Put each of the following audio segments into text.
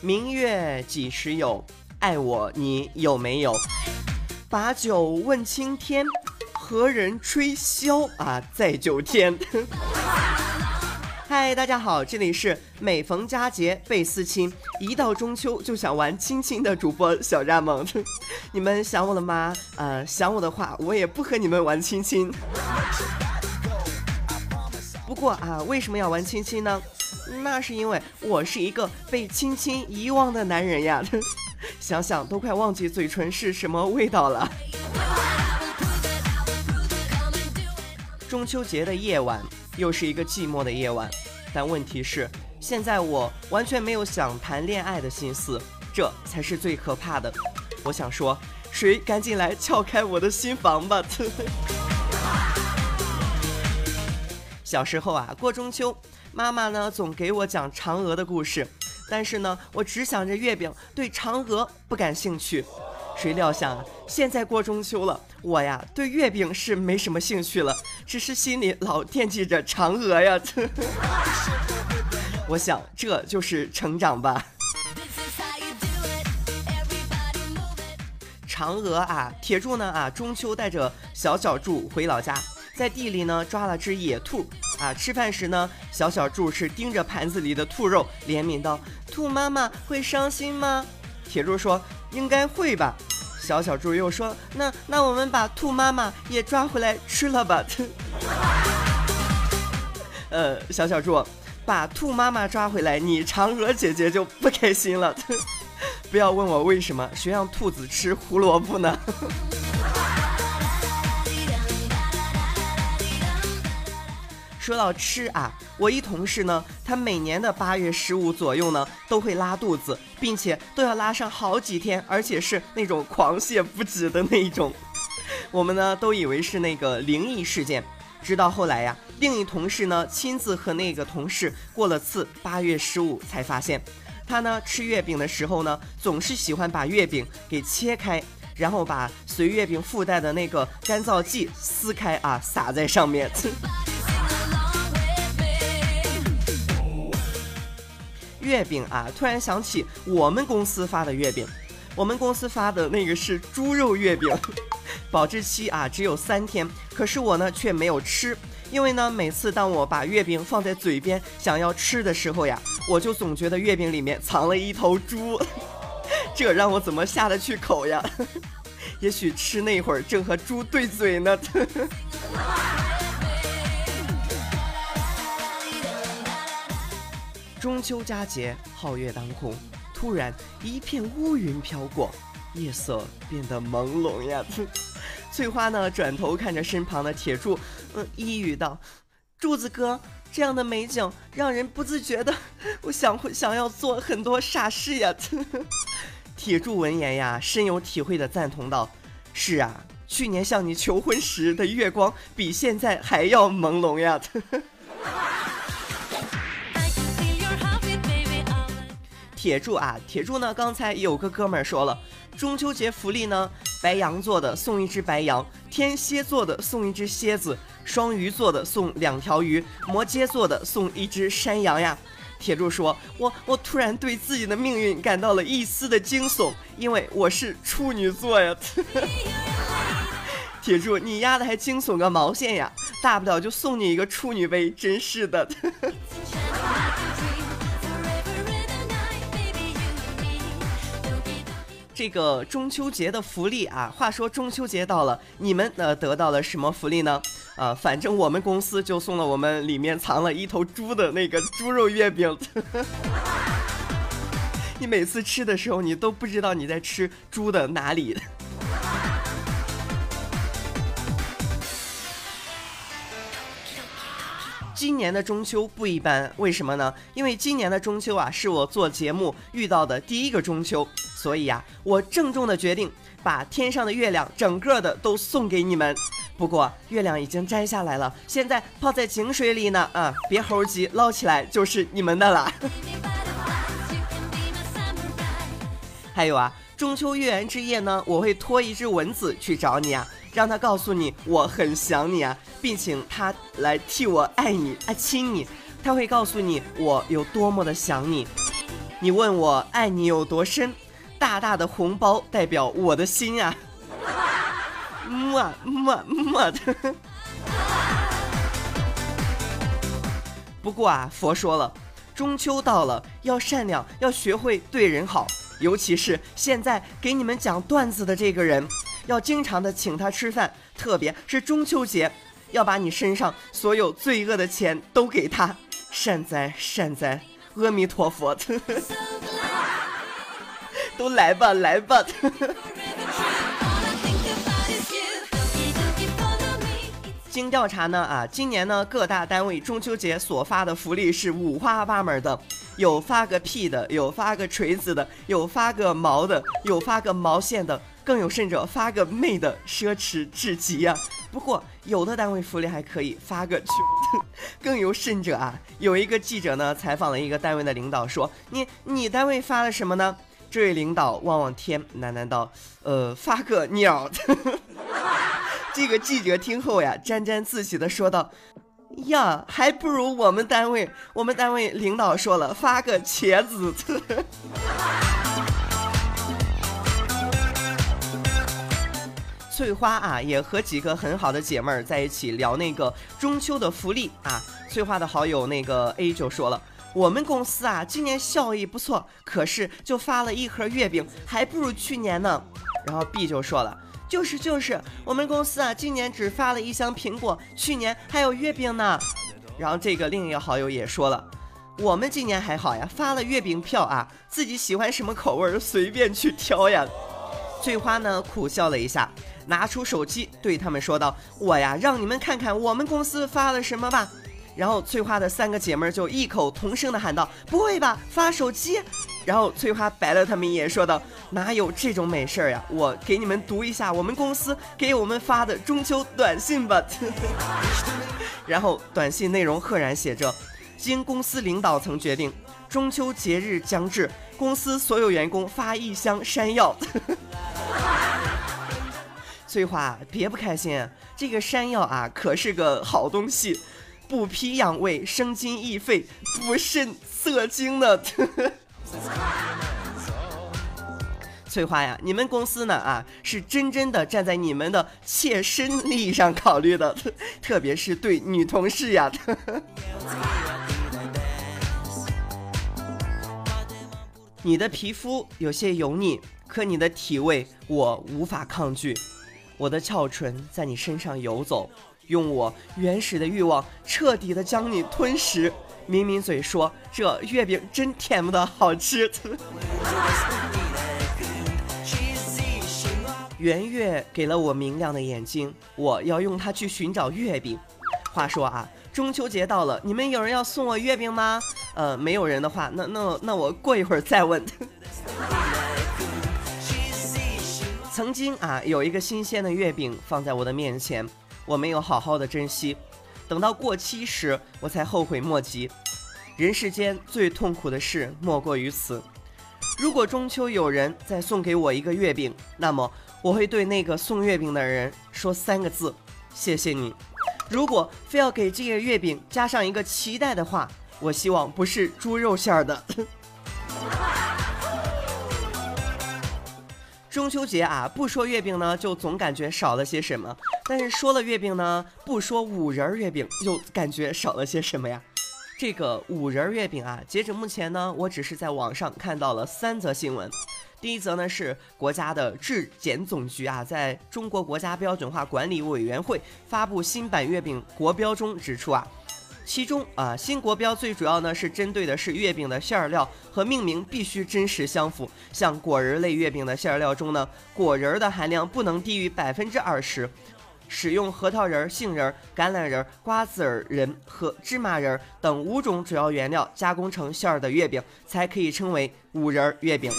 明月几时有？爱我你有没有？把酒问青天，何人吹箫啊？在九天。嗨，大家好，这里是每逢佳节倍思亲，一到中秋就想玩亲亲的主播小蚱蜢。你们想我了吗？呃，想我的话，我也不和你们玩亲亲。不过啊，为什么要玩亲亲呢？那是因为我是一个被亲亲遗忘的男人呀。想想都快忘记嘴唇是什么味道了。中秋节的夜晚。又是一个寂寞的夜晚，但问题是，现在我完全没有想谈恋爱的心思，这才是最可怕的。我想说，谁赶紧来撬开我的心房吧！小时候啊，过中秋，妈妈呢总给我讲嫦娥的故事，但是呢，我只想着月饼，对嫦娥不感兴趣。谁料想啊，现在过中秋了，我呀对月饼是没什么兴趣了，只是心里老惦记着嫦娥呀。我想这就是成长吧。嫦娥啊，铁柱呢啊，中秋带着小小柱回老家，在地里呢抓了只野兔啊。吃饭时呢，小小柱是盯着盘子里的兔肉，怜悯道：“兔妈妈会伤心吗？”铁柱说：“应该会吧。”小小猪又说：“那那我们把兔妈妈也抓回来吃了吧。”呃，小小猪，把兔妈妈抓回来，你嫦娥姐姐就不开心了。不要问我为什么，谁让兔子吃胡萝卜呢？说到吃啊，我一同事呢，他每年的八月十五左右呢，都会拉肚子，并且都要拉上好几天，而且是那种狂泻不止的那一种。我们呢都以为是那个灵异事件，直到后来呀，另一同事呢亲自和那个同事过了次八月十五，才发现，他呢吃月饼的时候呢，总是喜欢把月饼给切开，然后把随月饼附带的那个干燥剂撕开啊，撒在上面。月饼啊！突然想起我们公司发的月饼，我们公司发的那个是猪肉月饼，保质期啊只有三天。可是我呢却没有吃，因为呢每次当我把月饼放在嘴边想要吃的时候呀，我就总觉得月饼里面藏了一头猪，这让我怎么下得去口呀？也许吃那会儿正和猪对嘴呢。中秋佳节，皓月当空，突然一片乌云飘过，夜色变得朦胧呀。翠花呢，转头看着身旁的铁柱，嗯，一语道：“柱子哥，这样的美景让人不自觉的，我想会想要做很多傻事呀。” 铁柱闻言呀，深有体会的赞同道：“是啊，去年向你求婚时的月光，比现在还要朦胧呀。” 铁柱啊，铁柱呢？刚才有个哥们儿说了，中秋节福利呢，白羊座的送一只白羊，天蝎座的送一只蝎子，双鱼座的送两条鱼，摩羯座的送一只山羊呀。铁柱说：“我我突然对自己的命运感到了一丝的惊悚，因为我是处女座呀。”铁柱，你丫的还惊悚个毛线呀？大不了就送你一个处女呗，真是的。这个中秋节的福利啊，话说中秋节到了，你们呃得到了什么福利呢？啊，反正我们公司就送了我们里面藏了一头猪的那个猪肉月饼。你每次吃的时候，你都不知道你在吃猪的哪里。今年的中秋不一般，为什么呢？因为今年的中秋啊，是我做节目遇到的第一个中秋。所以呀，我郑重的决定把天上的月亮整个的都送给你们。不过月亮已经摘下来了，现在泡在井水里呢。啊，别猴急，捞起来就是你们的了。还有啊，中秋月圆之夜呢，我会托一只蚊子去找你啊，让它告诉你我很想你啊，并请它来替我爱你、爱亲你。他会告诉你我有多么的想你。你问我爱你有多深，大大的红包代表我的心啊，么么么的。不过啊，佛说了，中秋到了，要善良，要学会对人好。尤其是现在给你们讲段子的这个人，要经常的请他吃饭，特别是中秋节，要把你身上所有罪恶的钱都给他。善哉善哉，阿弥陀佛，都来吧 来吧。经调查呢啊，今年呢各大单位中秋节所发的福利是五花八门的。有发个屁的，有发个锤子的，有发个毛的，有发个毛线的，更有甚者发个妹的，奢侈至极呀！不过有的单位福利还可以发个穷，更有甚者啊，有一个记者呢采访了一个单位的领导，说你你单位发了什么呢？这位领导望望天，喃喃道：呃，发个鸟。这个记者听后呀，沾沾自喜的说道。呀，还不如我们单位，我们单位领导说了，发个茄子。翠花啊，也和几个很好的姐妹儿在一起聊那个中秋的福利啊。翠花的好友那个 A 就说了，我们公司啊，今年效益不错，可是就发了一盒月饼，还不如去年呢。然后 B 就说了。就是就是，我们公司啊，今年只发了一箱苹果，去年还有月饼呢。然后这个另一个好友也说了，我们今年还好呀，发了月饼票啊，自己喜欢什么口味随便去挑呀。翠花呢苦笑了一下，拿出手机对他们说道：“我呀，让你们看看我们公司发了什么吧。”然后翠花的三个姐妹就异口同声的喊道：“不会吧，发手机？”然后翠花白了他们一眼，说道：“哪有这种美事儿呀？我给你们读一下我们公司给我们发的中秋短信吧。”然后短信内容赫然写着：“经公司领导层决定，中秋节日将至，公司所有员工发一箱山药。”翠花别不开心，这个山药啊可是个好东西。补脾养胃、生津益肺、补肾涩精的。翠花呀，你们公司呢啊，是真真的站在你们的切身利益上考虑的，特别是对女同事呀。你的皮肤有些油腻，可你的体味我无法抗拒。我的翘唇在你身上游走。用我原始的欲望彻底的将你吞食，抿抿嘴说：“这月饼真甜不的好吃。”圆月给了我明亮的眼睛，我要用它去寻找月饼。话说啊，中秋节到了，你们有人要送我月饼吗？呃，没有人的话，那那那我过一会儿再问。曾经啊，有一个新鲜的月饼放在我的面前。我没有好好的珍惜，等到过期时，我才后悔莫及。人世间最痛苦的事莫过于此。如果中秋有人再送给我一个月饼，那么我会对那个送月饼的人说三个字：谢谢你。如果非要给这个月饼加上一个期待的话，我希望不是猪肉馅儿的。中秋节啊，不说月饼呢，就总感觉少了些什么；但是说了月饼呢，不说五仁月饼，又感觉少了些什么呀？这个五仁月饼啊，截止目前呢，我只是在网上看到了三则新闻。第一则呢是国家的质检总局啊，在中国国家标准化管理委员会发布新版月饼国标中指出啊。其中啊，新国标最主要呢是针对的是月饼的馅料和命名必须真实相符。像果仁类月饼的馅料中呢，果仁的含量不能低于百分之二十。使用核桃仁、杏仁、橄榄仁、瓜子仁和芝麻仁等五种主要原料加工成馅儿的月饼，才可以称为五仁月饼。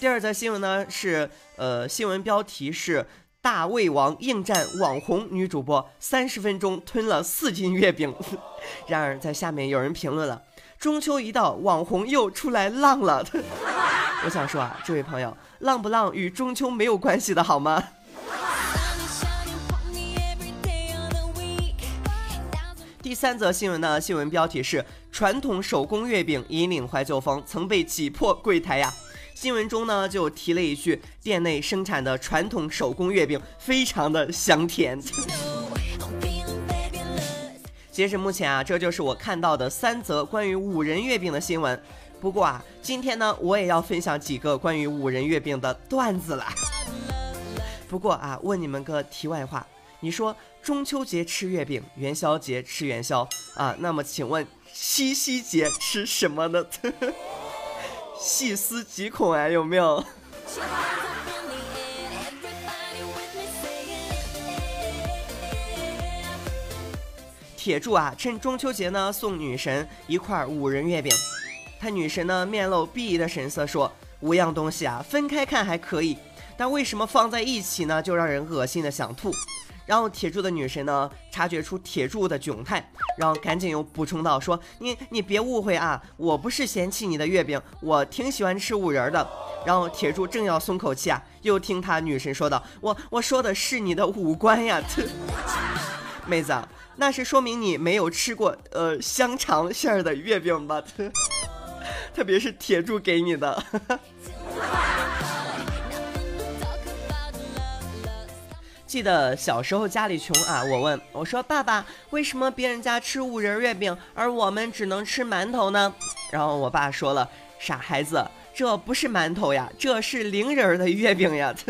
第二则新闻呢是，呃，新闻标题是。大胃王应战网红女主播，三十分钟吞了四斤月饼。然而，在下面有人评论了：中秋一到，网红又出来浪了。我想说啊，这位朋友，浪不浪与中秋没有关系的好吗？第三则新闻呢，新闻标题是传统手工月饼引领怀旧风，曾被挤破柜台呀。新闻中呢就提了一句，店内生产的传统手工月饼非常的香甜。截止目前啊，这就是我看到的三则关于五仁月饼的新闻。不过啊，今天呢，我也要分享几个关于五仁月饼的段子了。不过啊，问你们个题外话，你说中秋节吃月饼，元宵节吃元宵啊，那么请问七夕节吃什么呢？细思极恐啊，有没有？铁柱啊，趁中秋节呢送女神一块五仁月饼，他女神呢面露鄙夷的神色说：“五样东西啊，分开看还可以，但为什么放在一起呢，就让人恶心的想吐？”然后铁柱的女神呢察觉出铁柱的窘态，然后赶紧又补充道：“说你你别误会啊，我不是嫌弃你的月饼，我挺喜欢吃五仁的。”然后铁柱正要松口气啊，又听他女神说道：“我我说的是你的五官呀，妹子，那是说明你没有吃过呃香肠馅儿的月饼吧？特别是铁柱给你的。”记得小时候家里穷啊，我问我说：“爸爸，为什么别人家吃五仁月饼，而我们只能吃馒头呢？”然后我爸说了：“傻孩子，这不是馒头呀，这是零仁的月饼呀。”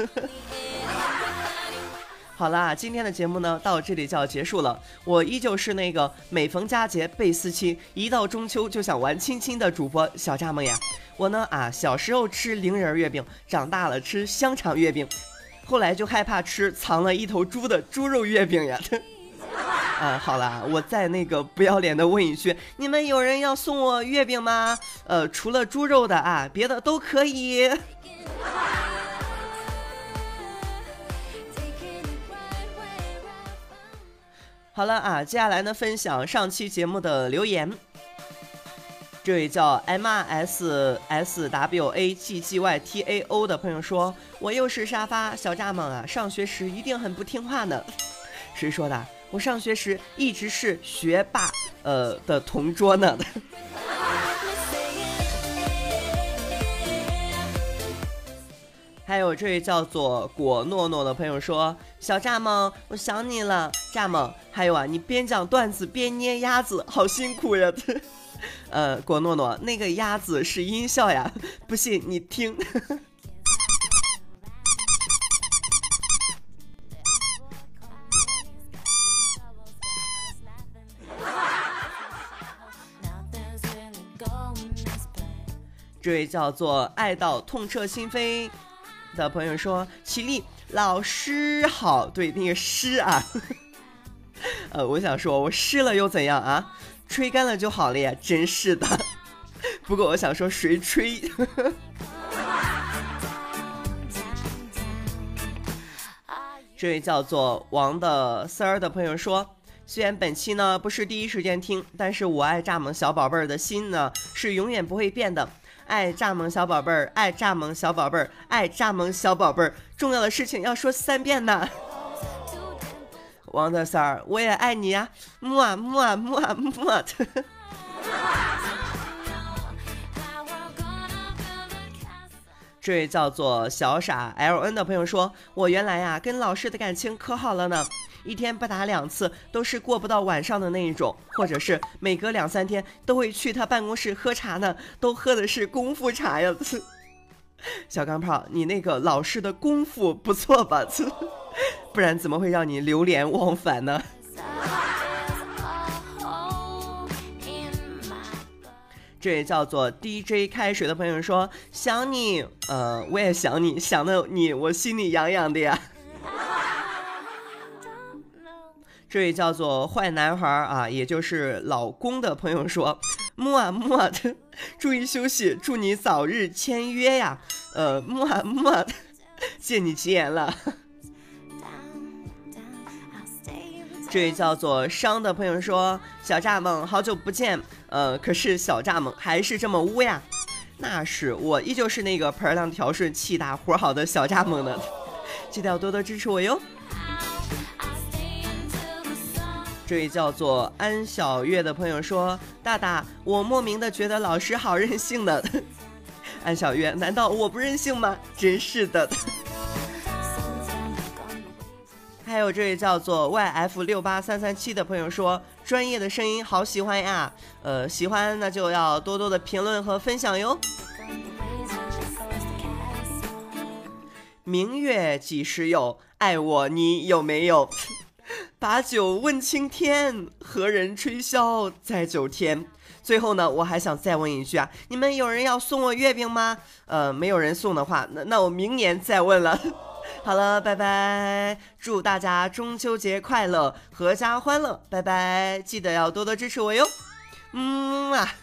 好啦，今天的节目呢到这里就要结束了。我依旧是那个每逢佳节倍思亲，一到中秋就想玩亲亲的主播小蚱蜢呀。我呢啊，小时候吃零仁月饼，长大了吃香肠月饼。后来就害怕吃藏了一头猪的猪肉月饼呀！啊，好啦，我再那个不要脸的问一句，你们有人要送我月饼吗？呃，除了猪肉的啊，别的都可以。好了啊，接下来呢，分享上期节目的留言。这位叫 M R S S W A G G Y T A O 的朋友说：“我又是沙发小蚱蜢啊，上学时一定很不听话呢。”谁说的？我上学时一直是学霸，呃的同桌呢。还有这位叫做果诺诺的朋友说：“小蚱蜢，我想你了，蚱蜢。还有啊，你边讲段子边捏鸭子，好辛苦呀。”呃，果诺诺，那个鸭子是音效呀，不信你听。这位叫做爱到痛彻心扉的朋友说：“起立，老师好。”对，那个诗啊，呃，我想说，我湿了又怎样啊？吹干了就好了呀，真是的。不过我想说，谁吹？这位叫做王的三儿的朋友说，虽然本期呢不是第一时间听，但是我爱蚱蜢小宝贝儿的心呢是永远不会变的。爱蚱蜢小宝贝儿，爱蚱蜢小宝贝儿，爱蚱蜢小宝贝儿。重要的事情要说三遍呢。王德三儿，我也爱你呀，么啊木啊木啊木啊！这位叫做小傻 L N 的朋友说：“我原来呀跟老师的感情可好了呢，一天不打两次都是过不到晚上的那一种，或者是每隔两三天都会去他办公室喝茶呢，都喝的是功夫茶呀。” 小钢炮，你那个老师的功夫不错吧？不然怎么会让你流连忘返呢？这位叫做 DJ 开水的朋友说想你，呃，我也想你，想的你我心里痒痒的呀。这位叫做坏男孩啊，也就是老公的朋友说木啊木啊的，注意休息，祝你早日签约呀。呃，木啊木啊的，借你吉言了。这位叫做伤的朋友说：“小蚱蜢，好久不见。呃，可是小蚱蜢还是这么污呀。那是我依旧是那个盆儿亮调顺、气大活好的小蚱蜢呢，记得要多多支持我哟。这位叫做安小月的朋友说：“大大，我莫名的觉得老师好任性呢。”安小月，难道我不任性吗？真是的。还有这位叫做 YF 六八三三七的朋友说：“专业的声音好喜欢呀，呃，喜欢那就要多多的评论和分享哟。”明月几时有？爱我你有没有？把酒问青天，何人吹箫在九天？最后呢，我还想再问一句啊，你们有人要送我月饼吗？呃，没有人送的话，那那我明年再问了。好了，拜拜，祝大家中秋节快乐，阖家欢乐，拜拜，记得要多多支持我哟，嗯啊。